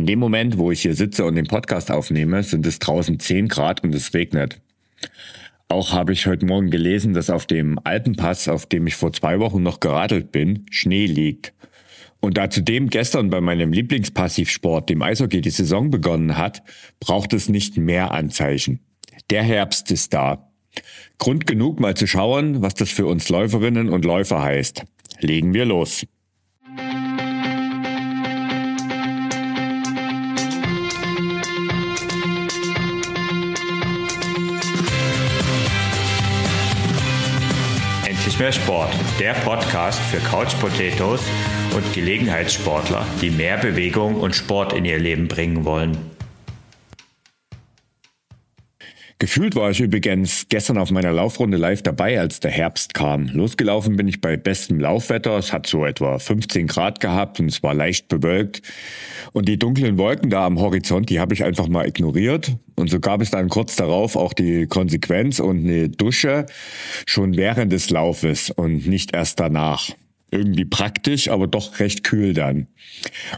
In dem Moment, wo ich hier sitze und den Podcast aufnehme, sind es draußen 10 Grad und es regnet. Auch habe ich heute Morgen gelesen, dass auf dem Alpenpass, auf dem ich vor zwei Wochen noch geradelt bin, Schnee liegt. Und da zudem gestern bei meinem Lieblingspassivsport, dem Eishockey, die Saison begonnen hat, braucht es nicht mehr Anzeichen. Der Herbst ist da. Grund genug mal zu schauen, was das für uns Läuferinnen und Läufer heißt. Legen wir los. Mehr Sport, der Podcast für Couch Potatoes und Gelegenheitssportler, die mehr Bewegung und Sport in ihr Leben bringen wollen. Gefühlt war ich übrigens gestern auf meiner Laufrunde live dabei, als der Herbst kam. Losgelaufen bin ich bei bestem Laufwetter. Es hat so etwa 15 Grad gehabt und es war leicht bewölkt. Und die dunklen Wolken da am Horizont, die habe ich einfach mal ignoriert. Und so gab es dann kurz darauf auch die Konsequenz und eine Dusche schon während des Laufes und nicht erst danach irgendwie praktisch, aber doch recht kühl dann.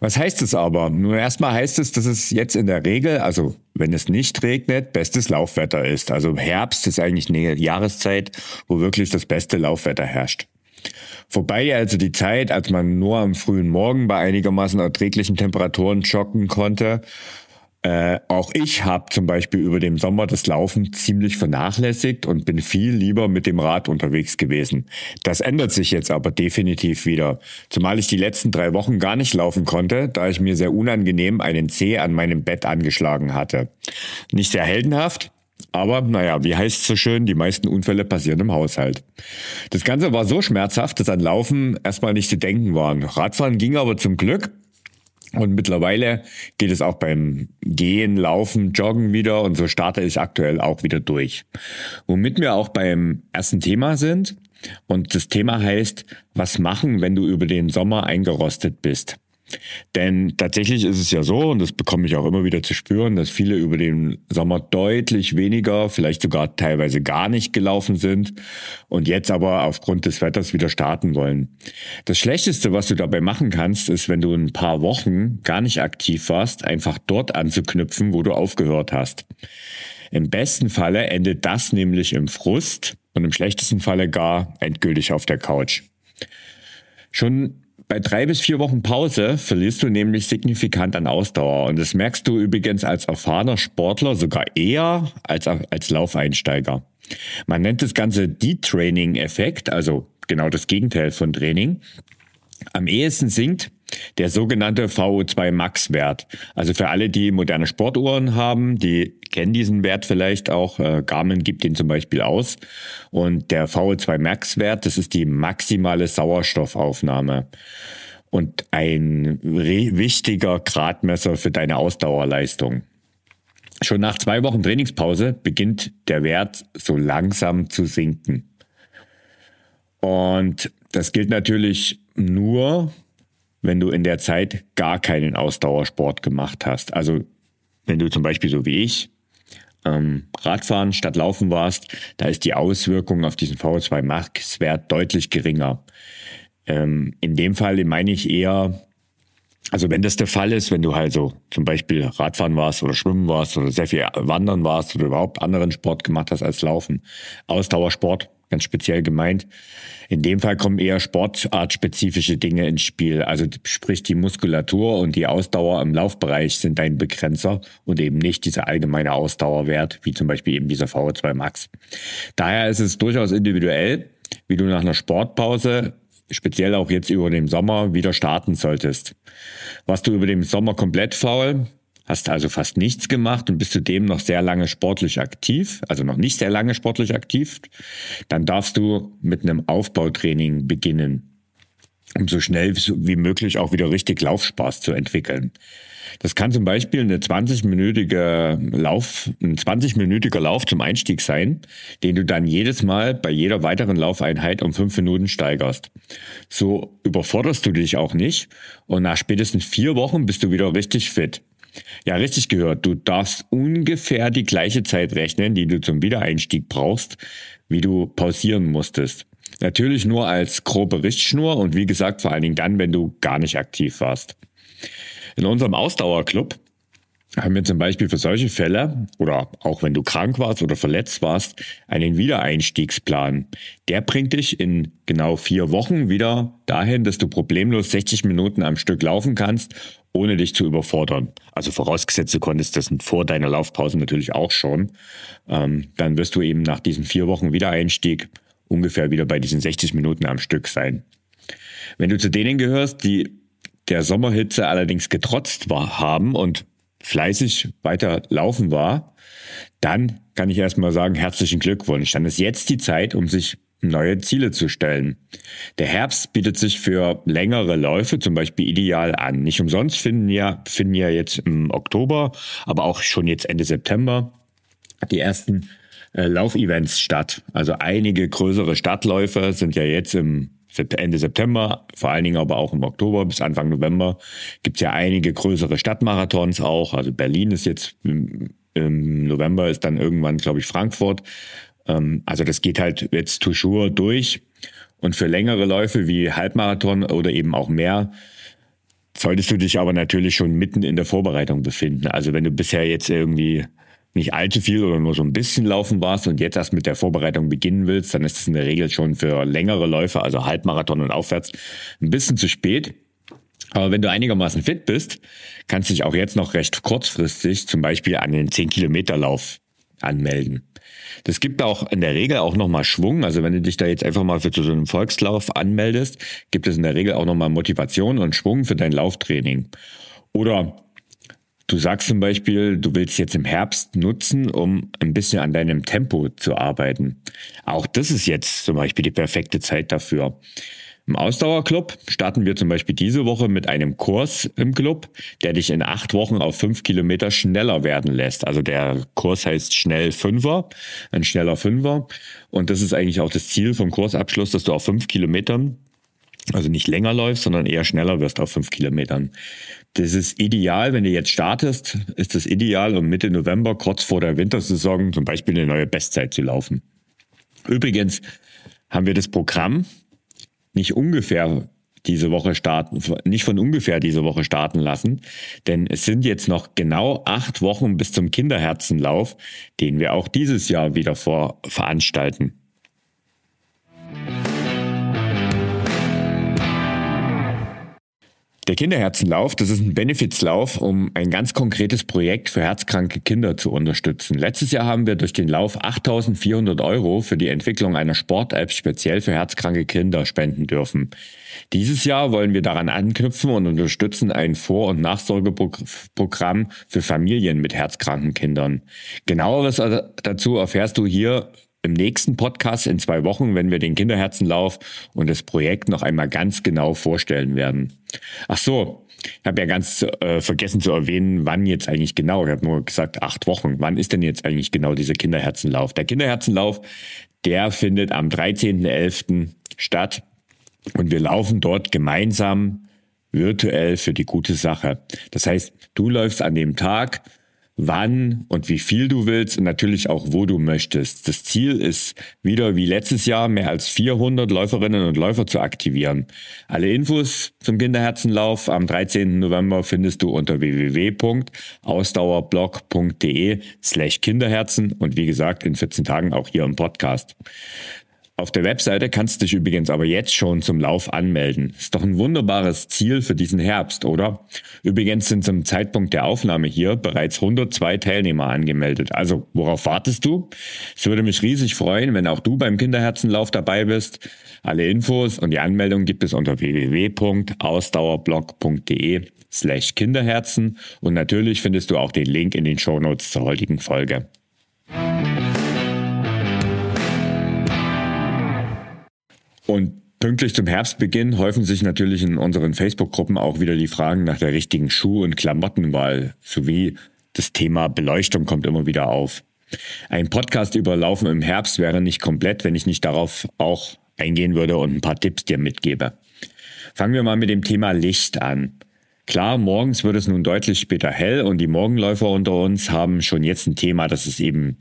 Was heißt es aber? Nun erstmal heißt es, dass es jetzt in der Regel, also wenn es nicht regnet, bestes Laufwetter ist. Also Herbst ist eigentlich eine Jahreszeit, wo wirklich das beste Laufwetter herrscht. Vorbei also die Zeit, als man nur am frühen Morgen bei einigermaßen erträglichen Temperaturen joggen konnte äh, auch ich habe zum Beispiel über den Sommer das Laufen ziemlich vernachlässigt und bin viel lieber mit dem Rad unterwegs gewesen. Das ändert sich jetzt aber definitiv wieder. Zumal ich die letzten drei Wochen gar nicht laufen konnte, da ich mir sehr unangenehm einen Zeh an meinem Bett angeschlagen hatte. Nicht sehr heldenhaft, aber naja, wie heißt es so schön, die meisten Unfälle passieren im Haushalt. Das Ganze war so schmerzhaft, dass an Laufen erstmal nicht zu denken war. Radfahren ging aber zum Glück und mittlerweile geht es auch beim Gehen, Laufen, Joggen wieder und so starte ich aktuell auch wieder durch. Womit wir auch beim ersten Thema sind. Und das Thema heißt, was machen, wenn du über den Sommer eingerostet bist? Denn tatsächlich ist es ja so, und das bekomme ich auch immer wieder zu spüren, dass viele über den Sommer deutlich weniger, vielleicht sogar teilweise gar nicht gelaufen sind und jetzt aber aufgrund des Wetters wieder starten wollen. Das Schlechteste, was du dabei machen kannst, ist, wenn du ein paar Wochen gar nicht aktiv warst, einfach dort anzuknüpfen, wo du aufgehört hast. Im besten Falle endet das nämlich im Frust und im schlechtesten Falle gar endgültig auf der Couch. Schon bei drei bis vier Wochen Pause verlierst du nämlich signifikant an Ausdauer. Und das merkst du übrigens als erfahrener Sportler sogar eher als als Laufeinsteiger. Man nennt das Ganze Detraining-Effekt, also genau das Gegenteil von Training. Am ehesten sinkt der sogenannte VO2 Max-Wert. Also für alle, die moderne Sportuhren haben, die kennen diesen Wert vielleicht auch. Äh, Garmin gibt den zum Beispiel aus. Und der VO2 Max-Wert, das ist die maximale Sauerstoffaufnahme und ein wichtiger Gradmesser für deine Ausdauerleistung. Schon nach zwei Wochen Trainingspause beginnt der Wert so langsam zu sinken. Und das gilt natürlich nur, wenn du in der Zeit gar keinen Ausdauersport gemacht hast. Also wenn du zum Beispiel so wie ich ähm, Radfahren statt Laufen warst, da ist die Auswirkung auf diesen VO2 Max-Wert deutlich geringer. Ähm, in dem Fall meine ich eher, also wenn das der Fall ist, wenn du halt so zum Beispiel Radfahren warst oder Schwimmen warst oder sehr viel Wandern warst oder überhaupt anderen Sport gemacht hast als Laufen, Ausdauersport, ganz speziell gemeint. In dem Fall kommen eher sportartspezifische Dinge ins Spiel. Also sprich die Muskulatur und die Ausdauer im Laufbereich sind dein Begrenzer und eben nicht dieser allgemeine Ausdauerwert, wie zum Beispiel eben dieser VO2 Max. Daher ist es durchaus individuell, wie du nach einer Sportpause speziell auch jetzt über den Sommer wieder starten solltest. Was du über den Sommer komplett faul, hast also fast nichts gemacht und bist zudem noch sehr lange sportlich aktiv, also noch nicht sehr lange sportlich aktiv, dann darfst du mit einem Aufbautraining beginnen, um so schnell wie möglich auch wieder richtig Laufspaß zu entwickeln. Das kann zum Beispiel eine 20-minütige Lauf, ein 20-minütiger Lauf zum Einstieg sein, den du dann jedes Mal bei jeder weiteren Laufeinheit um fünf Minuten steigerst. So überforderst du dich auch nicht und nach spätestens vier Wochen bist du wieder richtig fit. Ja, richtig gehört. Du darfst ungefähr die gleiche Zeit rechnen, die du zum Wiedereinstieg brauchst, wie du pausieren musstest. Natürlich nur als grobe Richtschnur und wie gesagt vor allen Dingen dann, wenn du gar nicht aktiv warst. In unserem Ausdauerclub haben wir zum Beispiel für solche Fälle oder auch wenn du krank warst oder verletzt warst, einen Wiedereinstiegsplan. Der bringt dich in genau vier Wochen wieder dahin, dass du problemlos 60 Minuten am Stück laufen kannst, ohne dich zu überfordern. Also vorausgesetzt, du konntest das vor deiner Laufpause natürlich auch schon. Ähm, dann wirst du eben nach diesen vier Wochen Wiedereinstieg ungefähr wieder bei diesen 60 Minuten am Stück sein. Wenn du zu denen gehörst, die der Sommerhitze allerdings getrotzt war, haben und fleißig weiter laufen war, dann kann ich erstmal sagen, herzlichen Glückwunsch. Dann ist jetzt die Zeit, um sich neue Ziele zu stellen. Der Herbst bietet sich für längere Läufe zum Beispiel ideal an. Nicht umsonst finden ja, finden ja jetzt im Oktober, aber auch schon jetzt Ende September die ersten äh, Laufevents statt. Also einige größere Stadtläufe sind ja jetzt im Ende September, vor allen Dingen aber auch im Oktober bis Anfang November gibt es ja einige größere Stadtmarathons auch. Also Berlin ist jetzt im November ist dann irgendwann, glaube ich, Frankfurt. Ähm, also das geht halt jetzt toujours durch. Und für längere Läufe wie Halbmarathon oder eben auch mehr solltest du dich aber natürlich schon mitten in der Vorbereitung befinden. Also wenn du bisher jetzt irgendwie nicht allzu viel oder nur so ein bisschen laufen warst und jetzt erst mit der Vorbereitung beginnen willst, dann ist es in der Regel schon für längere Läufe, also Halbmarathon und aufwärts, ein bisschen zu spät. Aber wenn du einigermaßen fit bist, kannst du dich auch jetzt noch recht kurzfristig zum Beispiel an den 10-Kilometer-Lauf anmelden. Das gibt auch in der Regel auch nochmal Schwung. Also wenn du dich da jetzt einfach mal für so einen Volkslauf anmeldest, gibt es in der Regel auch nochmal Motivation und Schwung für dein Lauftraining. Oder Du sagst zum Beispiel, du willst jetzt im Herbst nutzen, um ein bisschen an deinem Tempo zu arbeiten. Auch das ist jetzt zum Beispiel die perfekte Zeit dafür. Im Ausdauerclub starten wir zum Beispiel diese Woche mit einem Kurs im Club, der dich in acht Wochen auf fünf Kilometer schneller werden lässt. Also der Kurs heißt Schnell Fünfer, ein schneller Fünfer. Und das ist eigentlich auch das Ziel vom Kursabschluss, dass du auf fünf Kilometern also nicht länger läufst, sondern eher schneller wirst auf fünf Kilometern. Das ist ideal, wenn du jetzt startest, ist das ideal, um Mitte November, kurz vor der Wintersaison, zum Beispiel eine neue Bestzeit zu laufen. Übrigens haben wir das Programm nicht ungefähr diese Woche starten, nicht von ungefähr diese Woche starten lassen, denn es sind jetzt noch genau acht Wochen bis zum Kinderherzenlauf, den wir auch dieses Jahr wieder vor veranstalten. Der Kinderherzenlauf, das ist ein Benefizlauf, um ein ganz konkretes Projekt für herzkranke Kinder zu unterstützen. Letztes Jahr haben wir durch den Lauf 8400 Euro für die Entwicklung einer Sport-App speziell für herzkranke Kinder spenden dürfen. Dieses Jahr wollen wir daran anknüpfen und unterstützen ein Vor- und Nachsorgeprogramm für Familien mit herzkranken Kindern. Genaueres dazu erfährst du hier im nächsten Podcast in zwei Wochen, wenn wir den Kinderherzenlauf und das Projekt noch einmal ganz genau vorstellen werden. Ach so, ich habe ja ganz äh, vergessen zu erwähnen, wann jetzt eigentlich genau. Ich habe nur gesagt, acht Wochen. Wann ist denn jetzt eigentlich genau dieser Kinderherzenlauf? Der Kinderherzenlauf, der findet am 13.11. statt und wir laufen dort gemeinsam virtuell für die gute Sache. Das heißt, du läufst an dem Tag wann und wie viel du willst und natürlich auch, wo du möchtest. Das Ziel ist wieder wie letztes Jahr mehr als 400 Läuferinnen und Läufer zu aktivieren. Alle Infos zum Kinderherzenlauf am 13. November findest du unter www.ausdauerblog.de slash Kinderherzen und wie gesagt in 14 Tagen auch hier im Podcast. Auf der Webseite kannst du dich übrigens aber jetzt schon zum Lauf anmelden. Ist doch ein wunderbares Ziel für diesen Herbst, oder? Übrigens sind zum Zeitpunkt der Aufnahme hier bereits 102 Teilnehmer angemeldet. Also, worauf wartest du? Es würde mich riesig freuen, wenn auch du beim Kinderherzenlauf dabei bist. Alle Infos und die Anmeldung gibt es unter www.ausdauerblog.de slash Kinderherzen und natürlich findest du auch den Link in den Shownotes zur heutigen Folge. Und pünktlich zum Herbstbeginn häufen sich natürlich in unseren Facebook-Gruppen auch wieder die Fragen nach der richtigen Schuh- und Klamottenwahl sowie das Thema Beleuchtung kommt immer wieder auf. Ein Podcast über Laufen im Herbst wäre nicht komplett, wenn ich nicht darauf auch eingehen würde und ein paar Tipps dir mitgebe. Fangen wir mal mit dem Thema Licht an. Klar, morgens wird es nun deutlich später hell und die Morgenläufer unter uns haben schon jetzt ein Thema, dass es eben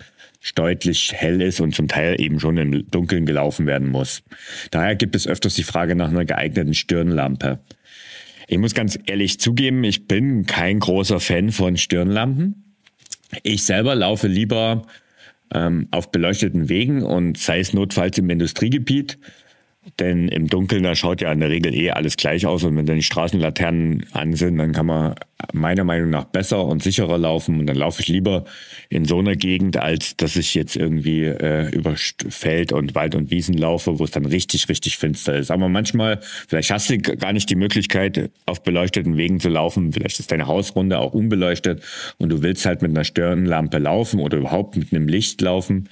deutlich hell ist und zum Teil eben schon im Dunkeln gelaufen werden muss. Daher gibt es öfters die Frage nach einer geeigneten Stirnlampe. Ich muss ganz ehrlich zugeben, ich bin kein großer Fan von Stirnlampen. Ich selber laufe lieber ähm, auf beleuchteten Wegen und sei es notfalls im Industriegebiet denn im Dunkeln, da schaut ja in der Regel eh alles gleich aus. Und wenn dann die Straßenlaternen an sind, dann kann man meiner Meinung nach besser und sicherer laufen. Und dann laufe ich lieber in so einer Gegend, als dass ich jetzt irgendwie äh, über Feld und Wald und Wiesen laufe, wo es dann richtig, richtig finster ist. Aber manchmal, vielleicht hast du gar nicht die Möglichkeit, auf beleuchteten Wegen zu laufen. Vielleicht ist deine Hausrunde auch unbeleuchtet und du willst halt mit einer Stirnlampe laufen oder überhaupt mit einem Licht laufen.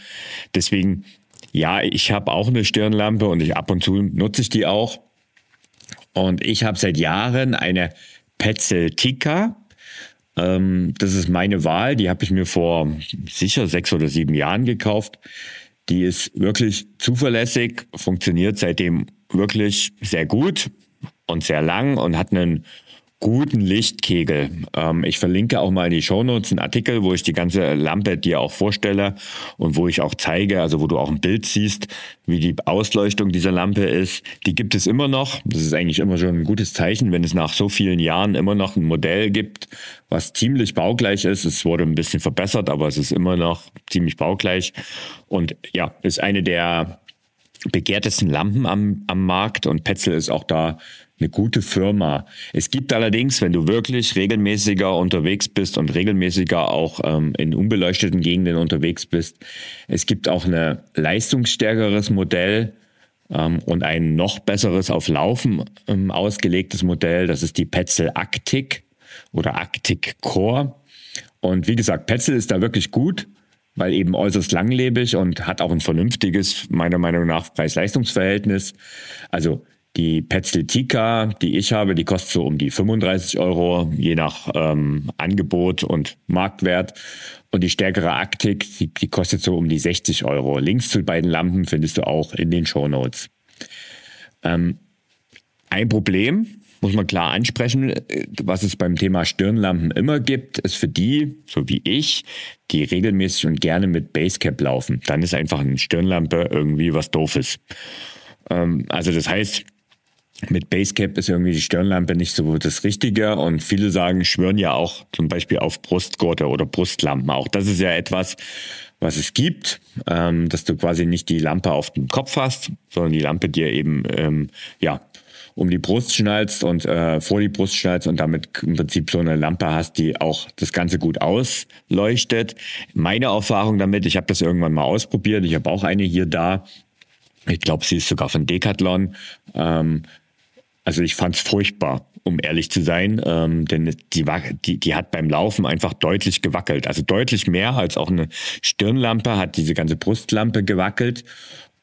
Deswegen ja, ich habe auch eine Stirnlampe und ich ab und zu nutze ich die auch. Und ich habe seit Jahren eine Petzl Tika. Ähm, das ist meine Wahl. Die habe ich mir vor sicher sechs oder sieben Jahren gekauft. Die ist wirklich zuverlässig, funktioniert seitdem wirklich sehr gut und sehr lang und hat einen guten Lichtkegel. Ähm, ich verlinke auch mal in die Shownotes einen Artikel, wo ich die ganze Lampe dir auch vorstelle und wo ich auch zeige, also wo du auch ein Bild siehst, wie die Ausleuchtung dieser Lampe ist. Die gibt es immer noch. Das ist eigentlich immer schon ein gutes Zeichen, wenn es nach so vielen Jahren immer noch ein Modell gibt, was ziemlich baugleich ist. Es wurde ein bisschen verbessert, aber es ist immer noch ziemlich baugleich. Und ja, ist eine der begehrtesten Lampen am, am Markt und Petzl ist auch da eine gute Firma. Es gibt allerdings, wenn du wirklich regelmäßiger unterwegs bist und regelmäßiger auch ähm, in unbeleuchteten Gegenden unterwegs bist, es gibt auch ein leistungsstärkeres Modell ähm, und ein noch besseres auf Laufen ähm, ausgelegtes Modell. Das ist die Petzl Actic oder Actic Core. Und wie gesagt, Petzl ist da wirklich gut weil eben äußerst langlebig und hat auch ein vernünftiges, meiner Meinung nach, Preis-Leistungs-Verhältnis. Also die Petzl-Tika, die ich habe, die kostet so um die 35 Euro, je nach ähm, Angebot und Marktwert. Und die stärkere Aktik, die, die kostet so um die 60 Euro. Links zu beiden Lampen findest du auch in den Show Notes. Ähm, ein Problem, muss man klar ansprechen, was es beim Thema Stirnlampen immer gibt, ist für die, so wie ich, die regelmäßig und gerne mit Basecap laufen. Dann ist einfach eine Stirnlampe irgendwie was Doofes. Ähm, also das heißt, mit Basecap ist irgendwie die Stirnlampe nicht so das Richtige und viele sagen, schwören ja auch zum Beispiel auf Brustgurte oder Brustlampen. Auch das ist ja etwas, was es gibt, ähm, dass du quasi nicht die Lampe auf dem Kopf hast, sondern die Lampe dir eben ähm, ja um die Brust schnallst und äh, vor die Brust schnallst und damit im Prinzip so eine Lampe hast, die auch das Ganze gut ausleuchtet. Meine Erfahrung damit, ich habe das irgendwann mal ausprobiert, ich habe auch eine hier da. Ich glaube, sie ist sogar von Decathlon. Ähm, also ich fand es furchtbar, um ehrlich zu sein, ähm, denn die, die, die hat beim Laufen einfach deutlich gewackelt. Also deutlich mehr als auch eine Stirnlampe hat diese ganze Brustlampe gewackelt.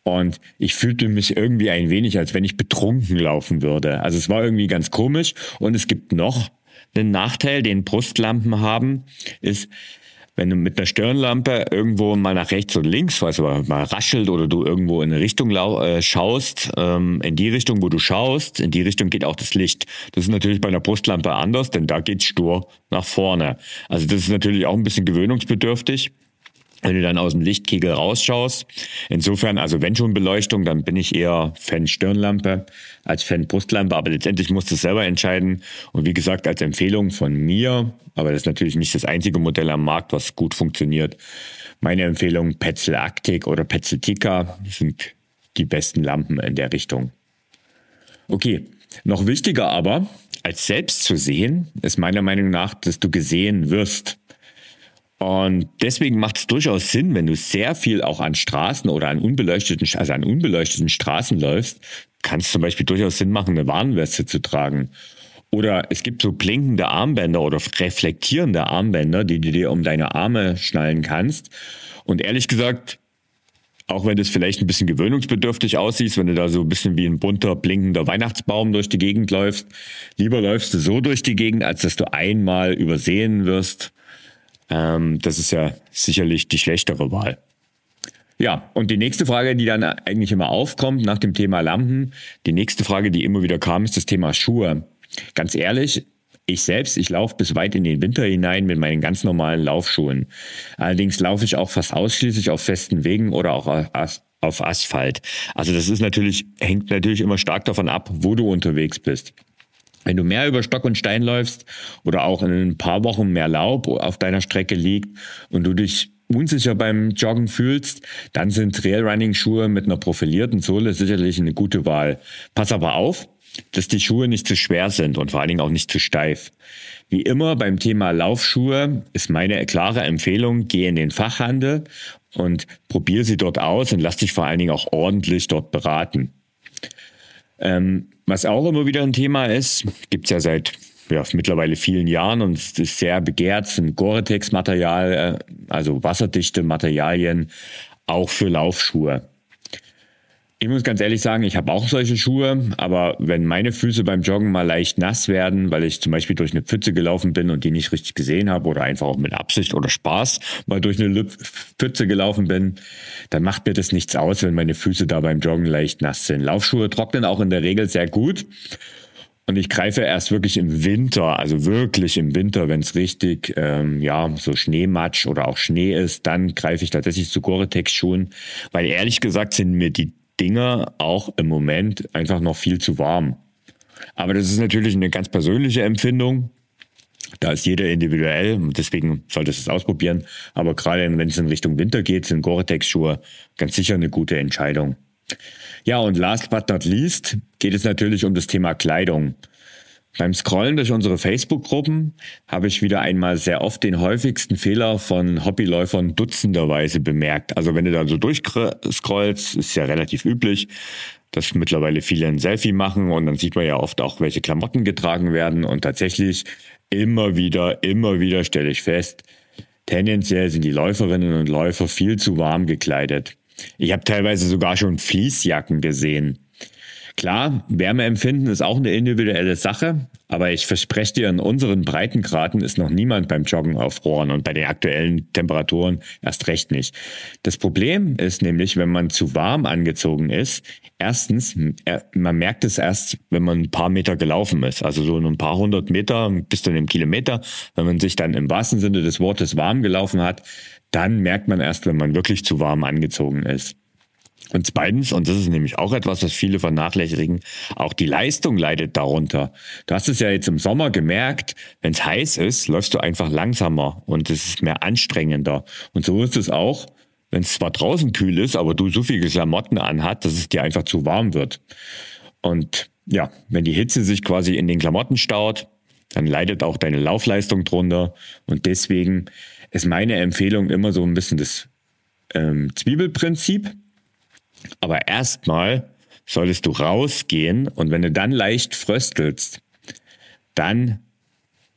Und ich fühlte mich irgendwie ein wenig, als wenn ich betrunken laufen würde. Also es war irgendwie ganz komisch. Und es gibt noch einen Nachteil, den Brustlampen haben, ist, wenn du mit einer Stirnlampe irgendwo mal nach rechts oder links, weißt du, mal raschelt oder du irgendwo in eine Richtung äh, schaust, ähm, in die Richtung, wo du schaust, in die Richtung geht auch das Licht. Das ist natürlich bei einer Brustlampe anders, denn da geht's stur nach vorne. Also das ist natürlich auch ein bisschen gewöhnungsbedürftig wenn du dann aus dem Lichtkegel rausschaust. Insofern, also wenn schon Beleuchtung, dann bin ich eher Fan Stirnlampe als Fan Brustlampe, aber letztendlich musst du es selber entscheiden. Und wie gesagt, als Empfehlung von mir, aber das ist natürlich nicht das einzige Modell am Markt, was gut funktioniert. Meine Empfehlung Petzl Arctic oder Petzl Tika sind die besten Lampen in der Richtung. Okay, noch wichtiger aber, als selbst zu sehen, ist meiner Meinung nach, dass du gesehen wirst. Und deswegen macht es durchaus Sinn, wenn du sehr viel auch an Straßen oder an unbeleuchteten, also an unbeleuchteten Straßen läufst, kann es zum Beispiel durchaus Sinn machen, eine Warnweste zu tragen. Oder es gibt so blinkende Armbänder oder reflektierende Armbänder, die du dir um deine Arme schnallen kannst. Und ehrlich gesagt, auch wenn das vielleicht ein bisschen gewöhnungsbedürftig aussieht, wenn du da so ein bisschen wie ein bunter, blinkender Weihnachtsbaum durch die Gegend läufst, lieber läufst du so durch die Gegend, als dass du einmal übersehen wirst ähm, das ist ja sicherlich die schlechtere Wahl. Ja, und die nächste Frage, die dann eigentlich immer aufkommt nach dem Thema Lampen, die nächste Frage, die immer wieder kam, ist das Thema Schuhe. Ganz ehrlich, ich selbst, ich laufe bis weit in den Winter hinein mit meinen ganz normalen Laufschuhen. Allerdings laufe ich auch fast ausschließlich auf festen Wegen oder auch auf Asphalt. Also das ist natürlich, hängt natürlich immer stark davon ab, wo du unterwegs bist. Wenn du mehr über Stock und Stein läufst oder auch in ein paar Wochen mehr Laub auf deiner Strecke liegt und du dich unsicher beim Joggen fühlst, dann sind Trailrunning-Schuhe mit einer profilierten Sohle sicherlich eine gute Wahl. Pass aber auf, dass die Schuhe nicht zu schwer sind und vor allen Dingen auch nicht zu steif. Wie immer beim Thema Laufschuhe ist meine klare Empfehlung, geh in den Fachhandel und probier sie dort aus und lass dich vor allen Dingen auch ordentlich dort beraten. Ähm, was auch immer wieder ein Thema ist, gibt's ja seit ja, mittlerweile vielen Jahren und es ist sehr begehrt, sind Gore-Tex-Material, äh, also wasserdichte Materialien, auch für Laufschuhe. Ich muss ganz ehrlich sagen, ich habe auch solche Schuhe, aber wenn meine Füße beim Joggen mal leicht nass werden, weil ich zum Beispiel durch eine Pfütze gelaufen bin und die nicht richtig gesehen habe oder einfach auch mit Absicht oder Spaß mal durch eine Pfütze gelaufen bin, dann macht mir das nichts aus, wenn meine Füße da beim Joggen leicht nass sind. Laufschuhe trocknen auch in der Regel sehr gut. Und ich greife erst wirklich im Winter, also wirklich im Winter, wenn es richtig, ähm, ja, so Schneematsch oder auch Schnee ist, dann greife ich tatsächlich zu Gore-Tex-Schuhen, weil ehrlich gesagt sind mir die Dinge auch im Moment einfach noch viel zu warm. Aber das ist natürlich eine ganz persönliche Empfindung. Da ist jeder individuell und deswegen solltest du es ausprobieren. Aber gerade wenn es in Richtung Winter geht, sind Gore-Tex-Schuhe ganz sicher eine gute Entscheidung. Ja, und last but not least geht es natürlich um das Thema Kleidung. Beim Scrollen durch unsere Facebook-Gruppen habe ich wieder einmal sehr oft den häufigsten Fehler von Hobbyläufern dutzenderweise bemerkt. Also wenn du da so durchscrollst, ist ja relativ üblich, dass mittlerweile viele ein Selfie machen und dann sieht man ja oft auch, welche Klamotten getragen werden und tatsächlich immer wieder, immer wieder stelle ich fest, tendenziell sind die Läuferinnen und Läufer viel zu warm gekleidet. Ich habe teilweise sogar schon Fließjacken gesehen. Klar, Wärmeempfinden ist auch eine individuelle Sache, aber ich verspreche dir, in unseren Breitengraden ist noch niemand beim Joggen aufrohren und bei den aktuellen Temperaturen erst recht nicht. Das Problem ist nämlich, wenn man zu warm angezogen ist, erstens, man merkt es erst, wenn man ein paar Meter gelaufen ist, also so ein paar hundert Meter bis zu einem Kilometer, wenn man sich dann im wahrsten Sinne des Wortes warm gelaufen hat, dann merkt man erst, wenn man wirklich zu warm angezogen ist. Und zweitens, und das ist nämlich auch etwas, was viele vernachlässigen, auch die Leistung leidet darunter. Du hast es ja jetzt im Sommer gemerkt, wenn es heiß ist, läufst du einfach langsamer und es ist mehr anstrengender. Und so ist es auch, wenn es zwar draußen kühl ist, aber du so viele Klamotten anhat, dass es dir einfach zu warm wird. Und ja, wenn die Hitze sich quasi in den Klamotten staut, dann leidet auch deine Laufleistung drunter. Und deswegen ist meine Empfehlung immer so ein bisschen das ähm, Zwiebelprinzip aber erstmal solltest du rausgehen und wenn du dann leicht fröstelst, dann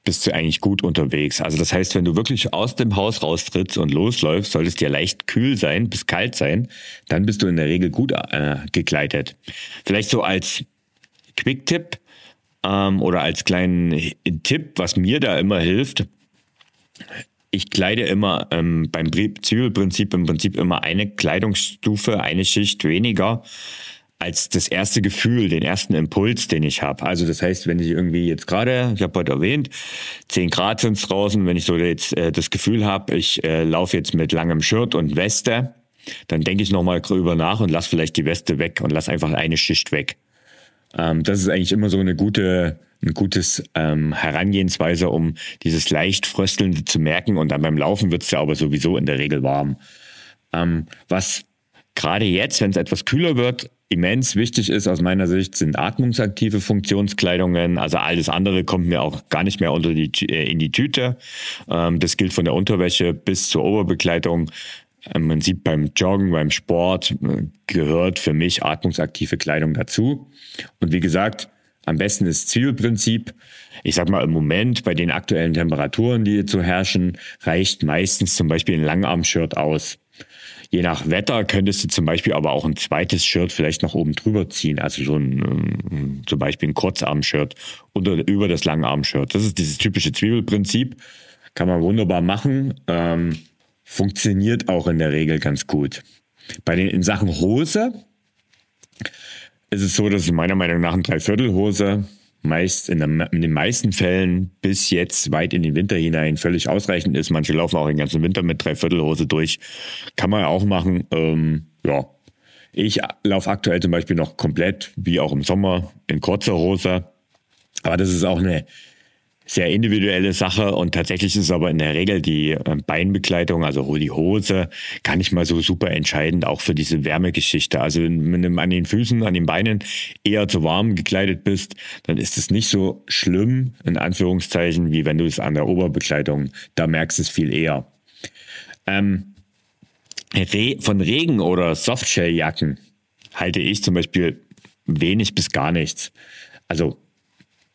bist du eigentlich gut unterwegs. Also das heißt, wenn du wirklich aus dem Haus raustrittst und losläufst, soll es dir leicht kühl sein, bis kalt sein, dann bist du in der Regel gut äh, gekleidet. Vielleicht so als Quick-Tipp ähm, oder als kleinen Tipp, was mir da immer hilft, ich kleide immer ähm, beim Zwiebelprinzip im Prinzip immer eine Kleidungsstufe, eine Schicht weniger als das erste Gefühl, den ersten Impuls, den ich habe. Also das heißt, wenn ich irgendwie jetzt gerade, ich habe heute erwähnt, 10 Grad sind draußen, wenn ich so jetzt äh, das Gefühl habe, ich äh, laufe jetzt mit langem Shirt und Weste, dann denke ich nochmal drüber nach und lass vielleicht die Weste weg und lass einfach eine Schicht weg. Ähm, das ist eigentlich immer so eine gute, ein gutes ähm, Herangehensweise, um dieses leicht Fröstelnde zu merken. Und dann beim Laufen wird es ja aber sowieso in der Regel warm. Ähm, was gerade jetzt, wenn es etwas kühler wird, immens wichtig ist aus meiner Sicht, sind atmungsaktive Funktionskleidungen. Also alles andere kommt mir auch gar nicht mehr unter die, äh, in die Tüte. Ähm, das gilt von der Unterwäsche bis zur Oberbekleidung. Ähm, man sieht beim Joggen, beim Sport äh, gehört für mich atmungsaktive Kleidung dazu. Und wie gesagt, am besten ist Zielprinzip. Ich sag mal, im Moment bei den aktuellen Temperaturen, die zu herrschen, reicht meistens zum Beispiel ein Langarm-Shirt aus. Je nach Wetter könntest du zum Beispiel aber auch ein zweites Shirt vielleicht noch oben drüber ziehen, also so ein, ähm, zum Beispiel ein Kurzarm-Shirt oder über das Langarm-Shirt. Das ist dieses typische Zwiebelprinzip. Kann man wunderbar machen. Ähm, funktioniert auch in der Regel ganz gut. Bei den in Sachen Hose ist es so, dass meiner Meinung nach eine Dreiviertelhose meist in, der, in, den meisten Fällen bis jetzt weit in den Winter hinein völlig ausreichend ist. Manche laufen auch den ganzen Winter mit Dreiviertelhose durch. Kann man auch machen. Ähm, ja. Ich laufe aktuell zum Beispiel noch komplett, wie auch im Sommer, in kurzer Hose. Aber das ist auch eine sehr individuelle Sache und tatsächlich ist aber in der Regel die äh, Beinbekleidung, also die Hose, gar nicht mal so super entscheidend, auch für diese Wärmegeschichte. Also wenn du an den Füßen, an den Beinen eher zu warm gekleidet bist, dann ist es nicht so schlimm, in Anführungszeichen, wie wenn du es an der Oberbekleidung, da merkst du es viel eher. Ähm, von Regen- oder Softshelljacken halte ich zum Beispiel wenig bis gar nichts. Also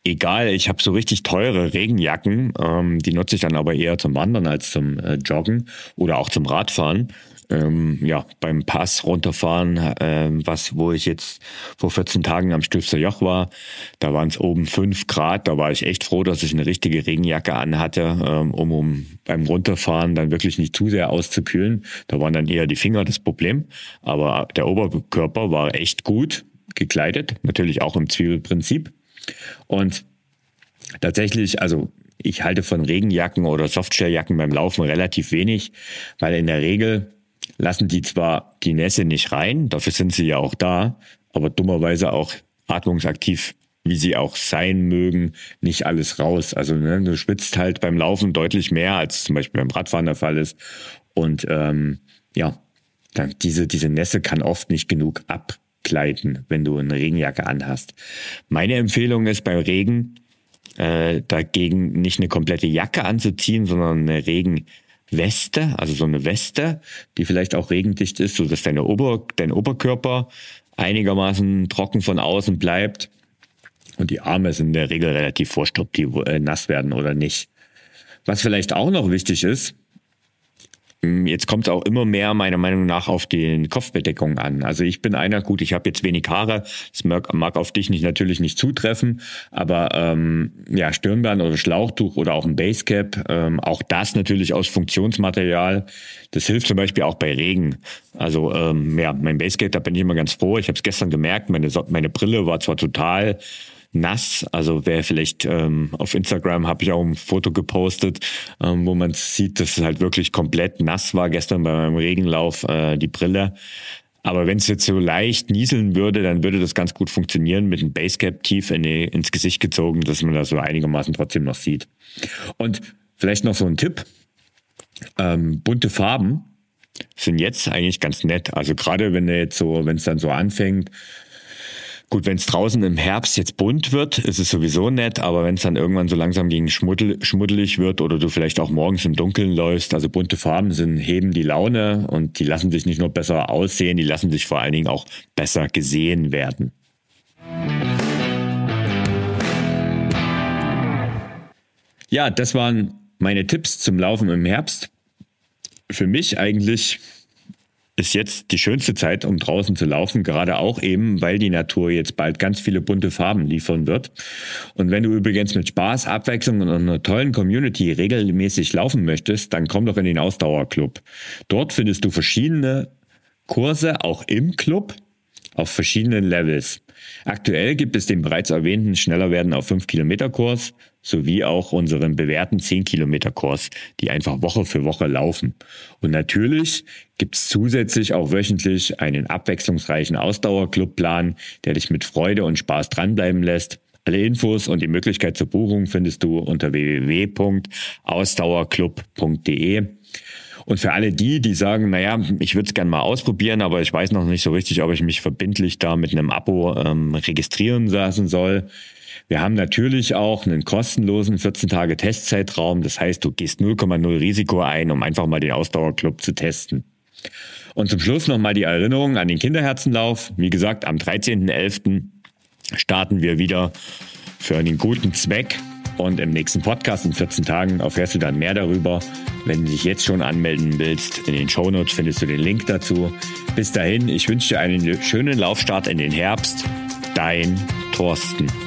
egal, ich habe so richtig teure Regenjacken, ähm, die nutze ich dann aber eher zum Wandern als zum äh, Joggen oder auch zum Radfahren. Ähm, ja, beim Pass runterfahren, äh, was, wo ich jetzt vor 14 Tagen am Stifter Joch war, da waren es oben 5 Grad, da war ich echt froh, dass ich eine richtige Regenjacke anhatte, ähm, um, um beim Runterfahren dann wirklich nicht zu sehr auszukühlen. Da waren dann eher die Finger das Problem, aber der Oberkörper war echt gut gekleidet, natürlich auch im Zwiebelprinzip. Und tatsächlich, also ich halte von Regenjacken oder Softshelljacken beim Laufen relativ wenig, weil in der Regel lassen die zwar die Nässe nicht rein, dafür sind sie ja auch da, aber dummerweise auch atmungsaktiv, wie sie auch sein mögen, nicht alles raus. Also ne, du schwitzt halt beim Laufen deutlich mehr, als zum Beispiel beim Radfahren der Fall ist. Und ähm, ja, diese, diese Nässe kann oft nicht genug ab gleiten, wenn du eine Regenjacke anhast. Meine Empfehlung ist beim Regen äh, dagegen nicht eine komplette Jacke anzuziehen, sondern eine Regenweste, also so eine Weste, die vielleicht auch regendicht ist, so dass deine Ober, dein Oberkörper einigermaßen trocken von außen bleibt. Und die Arme sind in der Regel relativ ob die äh, nass werden oder nicht. Was vielleicht auch noch wichtig ist, jetzt kommt es auch immer mehr meiner Meinung nach auf die Kopfbedeckung an. Also ich bin einer, gut, ich habe jetzt wenig Haare, das mag, mag auf dich nicht, natürlich nicht zutreffen, aber ähm, ja, Stirnband oder Schlauchtuch oder auch ein Basecap, ähm, auch das natürlich aus Funktionsmaterial, das hilft zum Beispiel auch bei Regen. Also ähm, ja, mein Basecap, da bin ich immer ganz froh. Ich habe es gestern gemerkt, meine, meine Brille war zwar total nass. Also wer vielleicht ähm, auf Instagram habe ich auch ein Foto gepostet, ähm, wo man sieht, dass es halt wirklich komplett nass war gestern bei meinem Regenlauf, äh, die Brille. Aber wenn es jetzt so leicht nieseln würde, dann würde das ganz gut funktionieren mit einem Basecap tief in die, ins Gesicht gezogen, dass man das so einigermaßen trotzdem noch sieht. Und vielleicht noch so ein Tipp. Ähm, bunte Farben sind jetzt eigentlich ganz nett. Also gerade wenn du jetzt so, wenn es dann so anfängt, Gut, wenn es draußen im Herbst jetzt bunt wird, ist es sowieso nett, aber wenn es dann irgendwann so langsam gegen schmuddel, schmuddelig wird oder du vielleicht auch morgens im Dunkeln läufst, also bunte Farben sind, heben die Laune und die lassen sich nicht nur besser aussehen, die lassen sich vor allen Dingen auch besser gesehen werden. Ja, das waren meine Tipps zum Laufen im Herbst. Für mich eigentlich ist jetzt die schönste Zeit, um draußen zu laufen, gerade auch eben, weil die Natur jetzt bald ganz viele bunte Farben liefern wird. Und wenn du übrigens mit Spaß, Abwechslung und einer tollen Community regelmäßig laufen möchtest, dann komm doch in den Ausdauerclub. Dort findest du verschiedene Kurse, auch im Club, auf verschiedenen Levels. Aktuell gibt es den bereits erwähnten Schneller werden auf 5 Kilometer Kurs sowie auch unseren bewährten 10 Kilometer Kurs, die einfach Woche für Woche laufen. Und natürlich gibt es zusätzlich auch wöchentlich einen abwechslungsreichen Ausdauerclubplan, der dich mit Freude und Spaß dranbleiben lässt. Alle Infos und die Möglichkeit zur Buchung findest du unter www.ausdauerclub.de. Und für alle die, die sagen, naja, ich würde es gerne mal ausprobieren, aber ich weiß noch nicht so richtig, ob ich mich verbindlich da mit einem Abo ähm, registrieren lassen soll. Wir haben natürlich auch einen kostenlosen 14 Tage Testzeitraum. Das heißt, du gehst 0,0 Risiko ein, um einfach mal den Ausdauerclub zu testen. Und zum Schluss nochmal die Erinnerung an den Kinderherzenlauf. Wie gesagt, am 13.11. starten wir wieder für einen guten Zweck. Und im nächsten Podcast in 14 Tagen erfährst du dann mehr darüber. Wenn du dich jetzt schon anmelden willst, in den Shownotes findest du den Link dazu. Bis dahin, ich wünsche dir einen schönen Laufstart in den Herbst. Dein Thorsten.